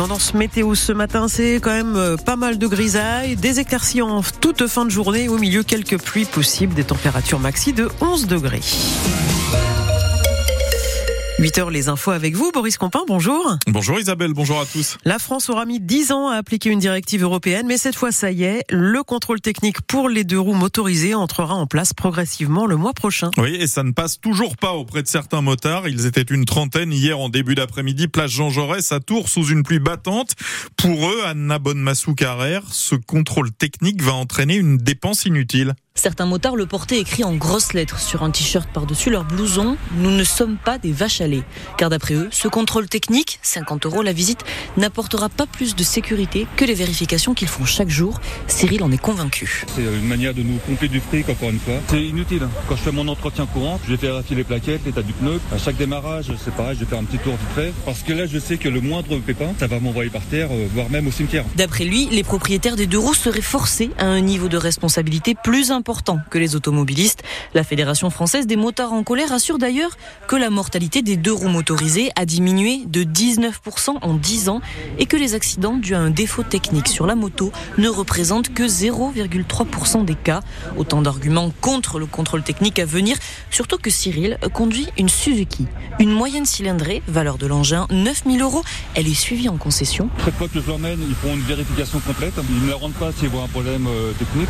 tendance météo ce matin, c'est quand même euh, pas mal de grisailles, des éclaircies en toute fin de journée, au milieu quelques pluies possibles, des températures maxi de 11 degrés. 8 heures, les infos avec vous, Boris Compin, bonjour. Bonjour Isabelle, bonjour à tous. La France aura mis 10 ans à appliquer une directive européenne, mais cette fois, ça y est, le contrôle technique pour les deux roues motorisées entrera en place progressivement le mois prochain. Oui, et ça ne passe toujours pas auprès de certains motards. Ils étaient une trentaine hier en début d'après-midi, place Jean Jaurès à Tours, sous une pluie battante. Pour eux, Anna Bonne-Massou Carrère, ce contrôle technique va entraîner une dépense inutile. Certains motards le portaient écrit en grosses lettres sur un t-shirt par-dessus leur blouson. Nous ne sommes pas des vaches à lait. Car d'après eux, ce contrôle technique, 50 euros la visite, n'apportera pas plus de sécurité que les vérifications qu'ils font chaque jour. Cyril en est convaincu. C'est une manière de nous pomper du fric, encore une fois. C'est inutile. Quand je fais mon entretien courant, je vais faire vérifier les plaquettes, l'état du pneu. À chaque démarrage, c'est pareil, je vais faire un petit tour vite fait. Parce que là, je sais que le moindre pépin, ça va m'envoyer par terre, euh, voire même au cimetière. D'après lui, les propriétaires des deux roues seraient forcés à un niveau de responsabilité plus important que les automobilistes. La Fédération française des motards en colère assure d'ailleurs que la mortalité des deux roues motorisées a diminué de 19% en 10 ans et que les accidents dus à un défaut technique sur la moto ne représentent que 0,3% des cas. Autant d'arguments contre le contrôle technique à venir, surtout que Cyril conduit une Suzuki. Une moyenne cylindrée, valeur de l'engin 9000 euros. Elle est suivie en concession. Chaque fois que je l'emmène, ils font une vérification complète. Ils ne la rendent pas s'ils voient un problème euh, technique.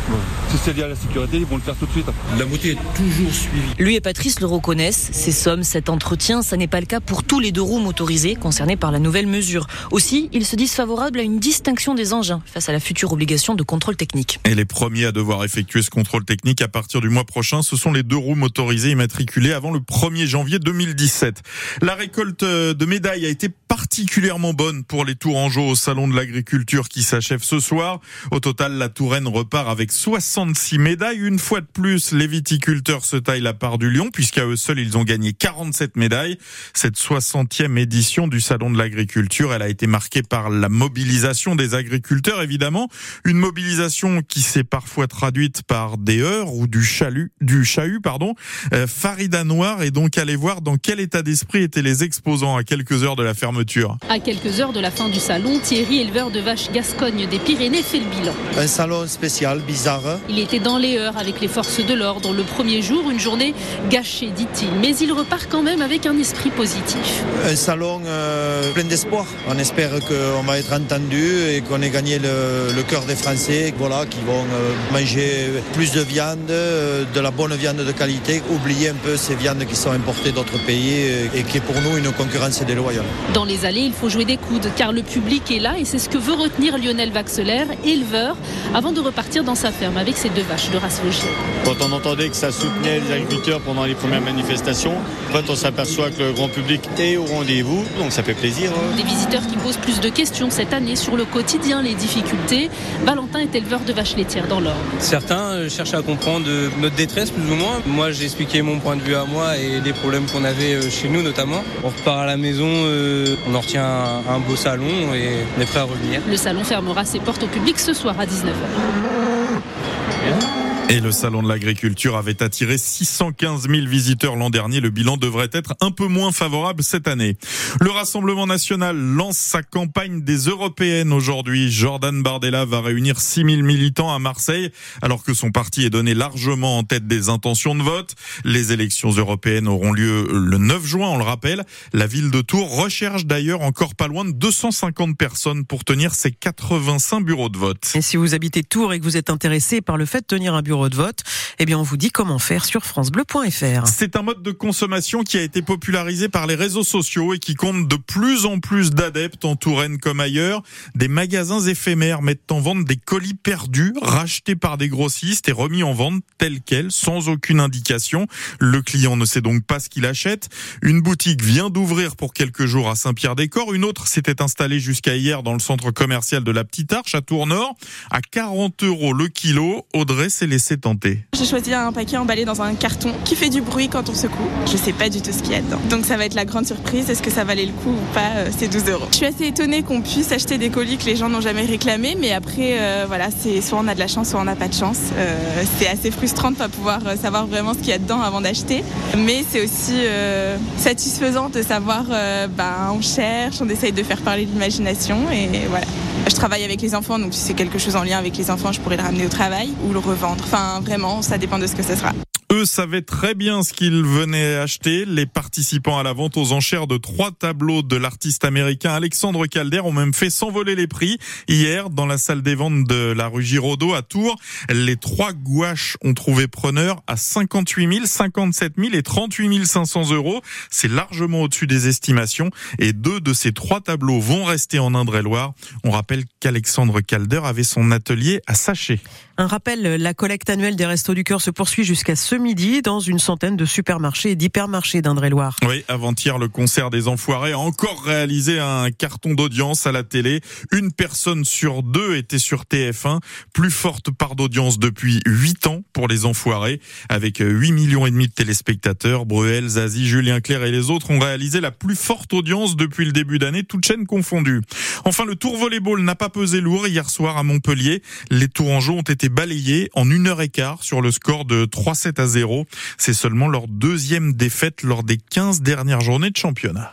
Si c'est lié à la sécurité, ils vont le faire tout de suite. La moto est toujours suivie. Lui et Patrice le reconnaissent. Ces sommes, cet entretien, ça n'est pas le cas pour tous les deux roues motorisés concernés par la nouvelle mesure. Aussi, ils se disent favorables à une distinction des engins face à la future obligation de contrôle technique. Et les premiers à devoir effectuer ce contrôle technique à partir du mois prochain, ce sont les deux roues motorisées immatriculées avant le 1er janvier 2017. La récolte de médailles a été particulièrement bonne pour les Tourangeaux au salon de l'agriculture qui s'achève ce soir. Au total, la Touraine repart avec 66 médailles. Une fois de plus, les viticulteurs se taillent la part du lion puisqu'à eux seuls, ils ont gagné 47 médailles. Cette 60e édition du salon de l'agriculture, elle a été marquée par la mobilisation des agriculteurs, évidemment. Une mobilisation qui s'est parfois traduite par des heures ou du chalut, du chahut, pardon. Euh, Farida Noir est donc allé voir dans quel état d'esprit étaient les exposants à quelques heures de la fermeture. À quelques heures de la fin du salon, Thierry, éleveur de vaches Gascogne des Pyrénées, fait le bilan. Un salon spécial, bizarre. Il était dans les avec les forces de l'ordre le premier jour, une journée gâchée, dit-il. Mais il repart quand même avec un esprit positif. Un salon euh, plein d'espoir. On espère qu'on va être entendu et qu'on ait gagné le, le cœur des Français, voilà, qui vont euh, manger plus de viande, euh, de la bonne viande de qualité, oublier un peu ces viandes qui sont importées d'autres pays et qui est pour nous une concurrence déloyale. Dans les allées, il faut jouer des coudes car le public est là et c'est ce que veut retenir Lionel Vaxelaire, éleveur, avant de repartir dans sa ferme avec ses deux vaches de race Quand on entendait que ça soutenait les agriculteurs pendant les premières manifestations, en fait, on s'aperçoit que le grand public est au rendez-vous, donc ça fait plaisir. hein. Des visiteurs qui posent plus de questions cette année sur le quotidien, les difficultés. Valentin est éleveur de vaches laitières dans l'Orne. Certains euh, cherchent à comprendre euh, notre détresse plus ou moins. Moi j'ai expliqué mon point de vue à moi et les problèmes qu'on avait euh, chez nous notamment. On repart à la maison, euh, on en retient un, un beau salon et on est prêt à revenir. Le salon fermera ses portes au public ce soir à 19h. Et le salon de l'agriculture avait attiré 615 000 visiteurs l'an dernier. Le bilan devrait être un peu moins favorable cette année. Le Rassemblement national lance sa campagne des européennes aujourd'hui. Jordan Bardella va réunir 6 000 militants à Marseille, alors que son parti est donné largement en tête des intentions de vote. Les élections européennes auront lieu le 9 juin, on le rappelle. La ville de Tours recherche d'ailleurs encore pas loin de 250 personnes pour tenir ses 85 bureaux de vote. Si vous habitez Tours et que vous êtes intéressé par le fait de tenir un bureau de vote, eh bien on vous dit comment faire sur francebleu.fr. C'est un mode de consommation qui a été popularisé par les réseaux sociaux et qui compte de plus en plus d'adeptes en Touraine comme ailleurs. Des magasins éphémères mettent en vente des colis perdus, rachetés par des grossistes et remis en vente tels quels, sans aucune indication. Le client ne sait donc pas ce qu'il achète. Une boutique vient d'ouvrir pour quelques jours à Saint-Pierre-des-Corps. Une autre s'était installée jusqu'à hier dans le centre commercial de la Petite Arche à Tournord. À 40 euros le kilo, Audrey s'est laissé tenter. Je choisi un paquet emballé dans un carton qui fait du bruit quand on secoue. Je sais pas du tout ce qu'il y a dedans. Donc ça va être la grande surprise. Est-ce que ça valait le coup ou pas euh, ces 12 euros? Je suis assez étonnée qu'on puisse acheter des colis que les gens n'ont jamais réclamés, mais après, euh, voilà, c'est soit on a de la chance, soit on n'a pas de chance. Euh, c'est assez frustrant de pas pouvoir savoir vraiment ce qu'il y a dedans avant d'acheter, mais c'est aussi satisfaisant de savoir, ben, on cherche, on essaye de faire parler l'imagination et voilà. Je travaille avec les enfants, donc si c'est quelque chose en lien avec les enfants, je pourrais le ramener au travail ou le revendre. Enfin, vraiment, ça dépend de ce que ce sera. Eux savaient très bien ce qu'ils venaient acheter. Les participants à la vente aux enchères de trois tableaux de l'artiste américain Alexandre Calder ont même fait s'envoler les prix. Hier, dans la salle des ventes de la rue Giraudot à Tours, les trois gouaches ont trouvé preneur à 58 000, 57 000 et 38 500 euros. C'est largement au-dessus des estimations. Et deux de ces trois tableaux vont rester en Indre-et-Loire. On rappelle qu'Alexandre Calder avait son atelier à Saché. Un rappel, la collecte annuelle des Restos du Cœur se poursuit jusqu'à ce midi dans une centaine de supermarchés et d'hypermarchés d'Indre-et-Loire. Oui, avant-hier, le concert des Enfoirés a encore réalisé un carton d'audience à la télé. Une personne sur deux était sur TF1, plus forte part d'audience depuis 8 ans pour les Enfoirés, avec 8 millions et demi de téléspectateurs. Bruel, Zazie, Julien Clerc et les autres ont réalisé la plus forte audience depuis le début d'année, toute chaîne confondue. Enfin, le Tour Volleyball n'a pas pesé lourd hier soir à Montpellier. Les Tourangeaux ont été balayés en une heure et quart sur le score de 3-7 à 0. C'est seulement leur deuxième défaite lors des 15 dernières journées de championnat.